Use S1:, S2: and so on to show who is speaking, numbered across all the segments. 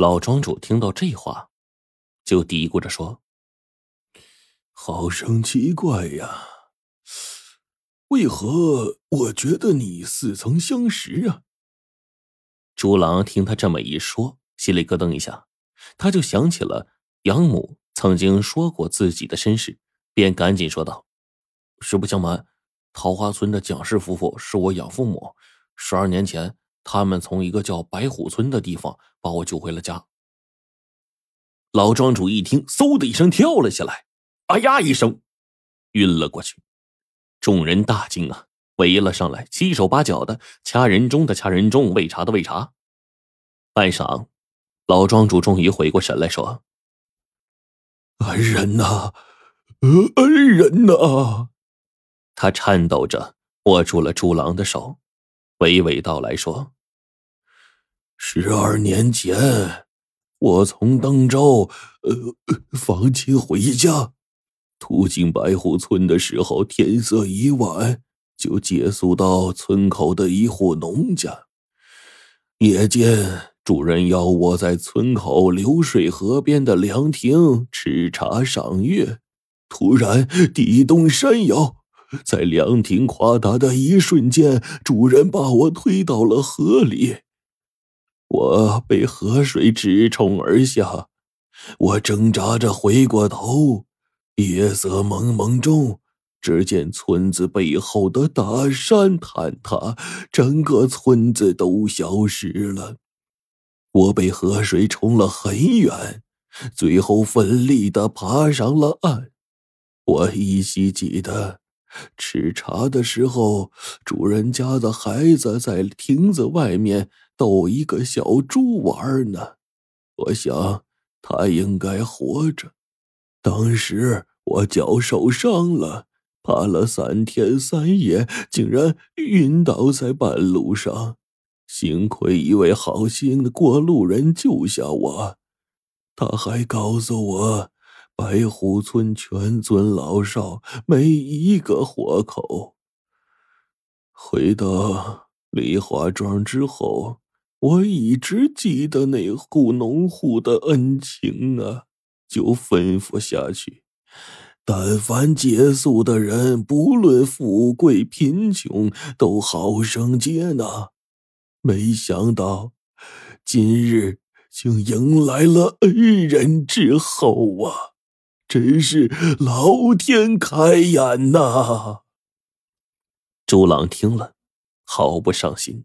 S1: 老庄主听到这话，就嘀咕着说：“
S2: 好生奇怪呀，为何我觉得你似曾相识啊？”
S1: 朱郎听他这么一说，心里咯噔一下，他就想起了养母曾经说过自己的身世，便赶紧说道：“实不相瞒，桃花村的蒋氏夫妇是我养父母。十二年前，他们从一个叫白虎村的地方把我救回了家。”老庄主一听，嗖的一声跳了起来，“哎呀！”一声，晕了过去。众人大惊啊，围了上来，七手八脚的，掐人中的掐人中，喂茶的喂茶。半晌，老庄主终于回过神来说：“
S2: 恩人呐，恩人呐！”
S1: 他颤抖着握住了朱郎的手，娓娓道来说：“
S2: 十二年前。”我从登州，呃，放亲回家，途经白虎村的时候，天色已晚，就借宿到村口的一户农家。夜间，主人邀我在村口流水河边的凉亭吃茶赏月。突然地动山摇，在凉亭垮塌的一瞬间，主人把我推到了河里。我被河水直冲而下，我挣扎着回过头，夜色蒙蒙中，只见村子背后的大山坍塌，整个村子都消失了。我被河水冲了很远，最后奋力的爬上了岸。我依稀记得，吃茶的时候，主人家的孩子在亭子外面。逗一个小猪玩呢，我想他应该活着。当时我脚受伤了，爬了三天三夜，竟然晕倒在半路上。幸亏一位好心的过路人救下我，他还告诉我，白虎村全村老少没一个活口。回到梨花庄之后。我一直记得那户农户的恩情啊，就吩咐下去：但凡借宿的人，不论富贵贫穷，都好生接纳。没想到，今日竟迎来了恩人之后啊！真是老天开眼呐！
S1: 朱朗听了，毫不伤心。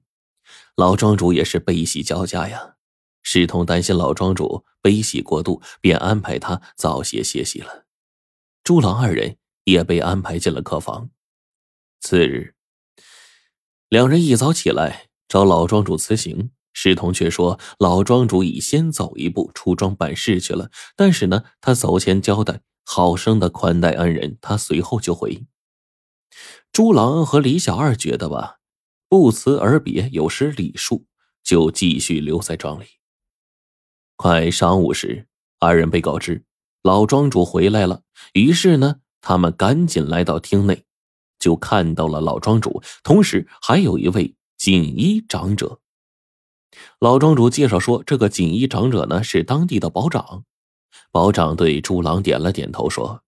S1: 老庄主也是悲喜交加呀，侍童担心老庄主悲喜过度，便安排他早些歇息了。朱郎二人也被安排进了客房。次日，两人一早起来找老庄主辞行，侍童却说老庄主已先走一步出庄办事去了。但是呢，他走前交代好生的宽待恩人，他随后就回。朱郎和李小二觉得吧。不辞而别，有失礼数，就继续留在庄里。快晌午时，二人被告知老庄主回来了。于是呢，他们赶紧来到厅内，就看到了老庄主，同时还有一位锦衣长者。老庄主介绍说，这个锦衣长者呢是当地的保长。保长对朱郎点了点头，说：“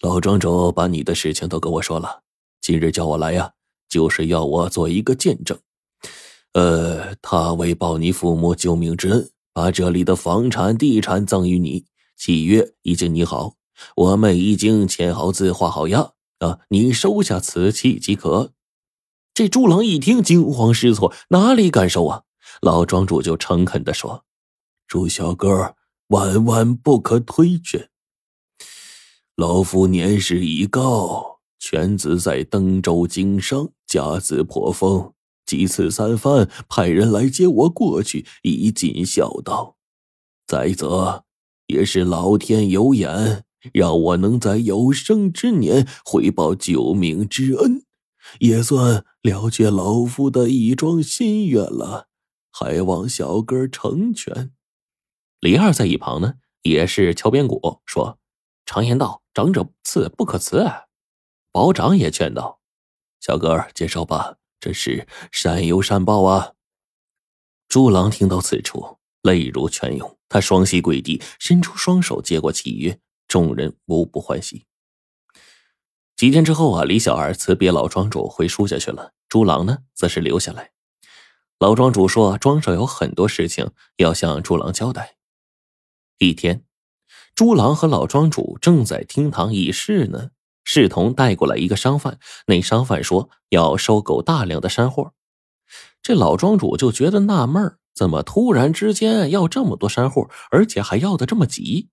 S1: 老庄主把你的事情都跟我说了，今日叫我来呀。”就是要我做一个见证，呃，他为报你父母救命之恩，把这里的房产、地产赠与你，契约已经拟好，我们已经签好字、画好押啊，你收下此契即可。这朱郎一听，惊慌失措，哪里敢收啊？老庄主就诚恳的说：“
S2: 朱小哥，万万不可推却，老夫年事已高。”犬子在登州经商，家资颇丰，几次三番派人来接我过去，以尽孝道。再则，也是老天有眼，让我能在有生之年回报救命之恩，也算了却老夫的一桩心愿了。还望小哥成全。
S1: 李二在一旁呢，也是敲边鼓说：“常言道，长者赐不可辞。”保长也劝道：“小哥接受吧，这是善有善报啊。”朱郎听到此处，泪如泉涌。他双膝跪地，伸出双手接过契约，众人无不欢喜。几天之后啊，李小二辞别老庄主回舒家去了，朱郎呢，则是留下来。老庄主说，庄上有很多事情要向朱郎交代。一天，朱郎和老庄主正在厅堂议事呢，侍童带过来一个商贩，那商贩说要收购大量的山货。这老庄主就觉得纳闷怎么突然之间要这么多山货，而且还要的这么急？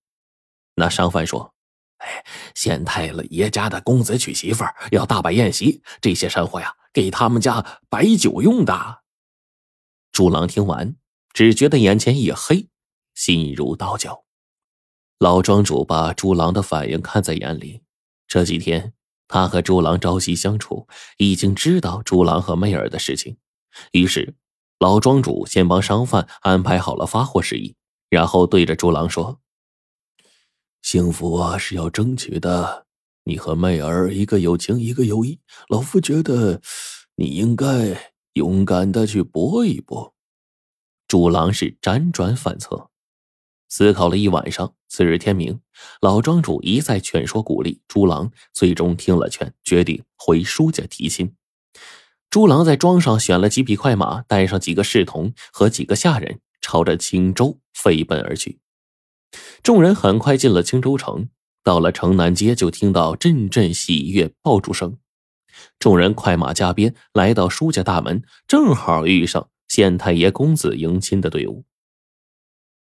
S1: 那商贩说：“哎，县太了爷家的公子娶媳妇儿要大摆宴席，这些山货呀，给他们家摆酒用的。”朱郎听完，只觉得眼前一黑，心如刀绞。老庄主把朱郎的反应看在眼里，这几天他和朱郎朝夕相处，已经知道朱郎和妹儿的事情，于是。老庄主先帮商贩安排好了发货事宜，然后对着朱郎说：“
S2: 幸福啊是要争取的，你和妹儿一个有情，一个有义。老夫觉得你应该勇敢的去搏一搏。”
S1: 朱郎是辗转反侧，思考了一晚上。次日天明，老庄主一再劝说鼓励，朱郎最终听了劝，决定回舒家提亲。朱郎在庄上选了几匹快马，带上几个侍童和几个下人，朝着青州飞奔而去。众人很快进了青州城，到了城南街，就听到阵阵喜悦爆竹声。众人快马加鞭来到舒家大门，正好遇上县太爷公子迎亲的队伍。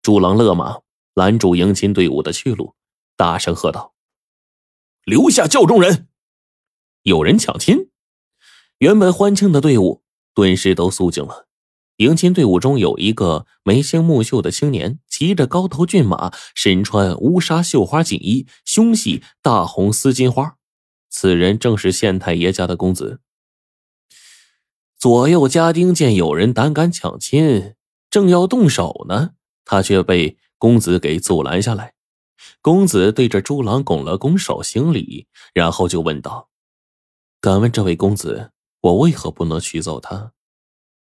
S1: 朱郎勒马拦住迎亲队伍的去路，大声喝道：“
S2: 留下教众人！
S1: 有人抢亲！”原本欢庆的队伍顿时都肃静了。迎亲队伍中有一个眉清目秀的青年，骑着高头骏马，身穿乌纱绣花锦衣，胸系大红丝巾花。此人正是县太爷家的公子。左右家丁见有人胆敢抢亲，正要动手呢，他却被公子给阻拦下来。公子对着朱郎拱了拱手行礼，然后就问道：“敢问这位公子？”我为何不能娶走她？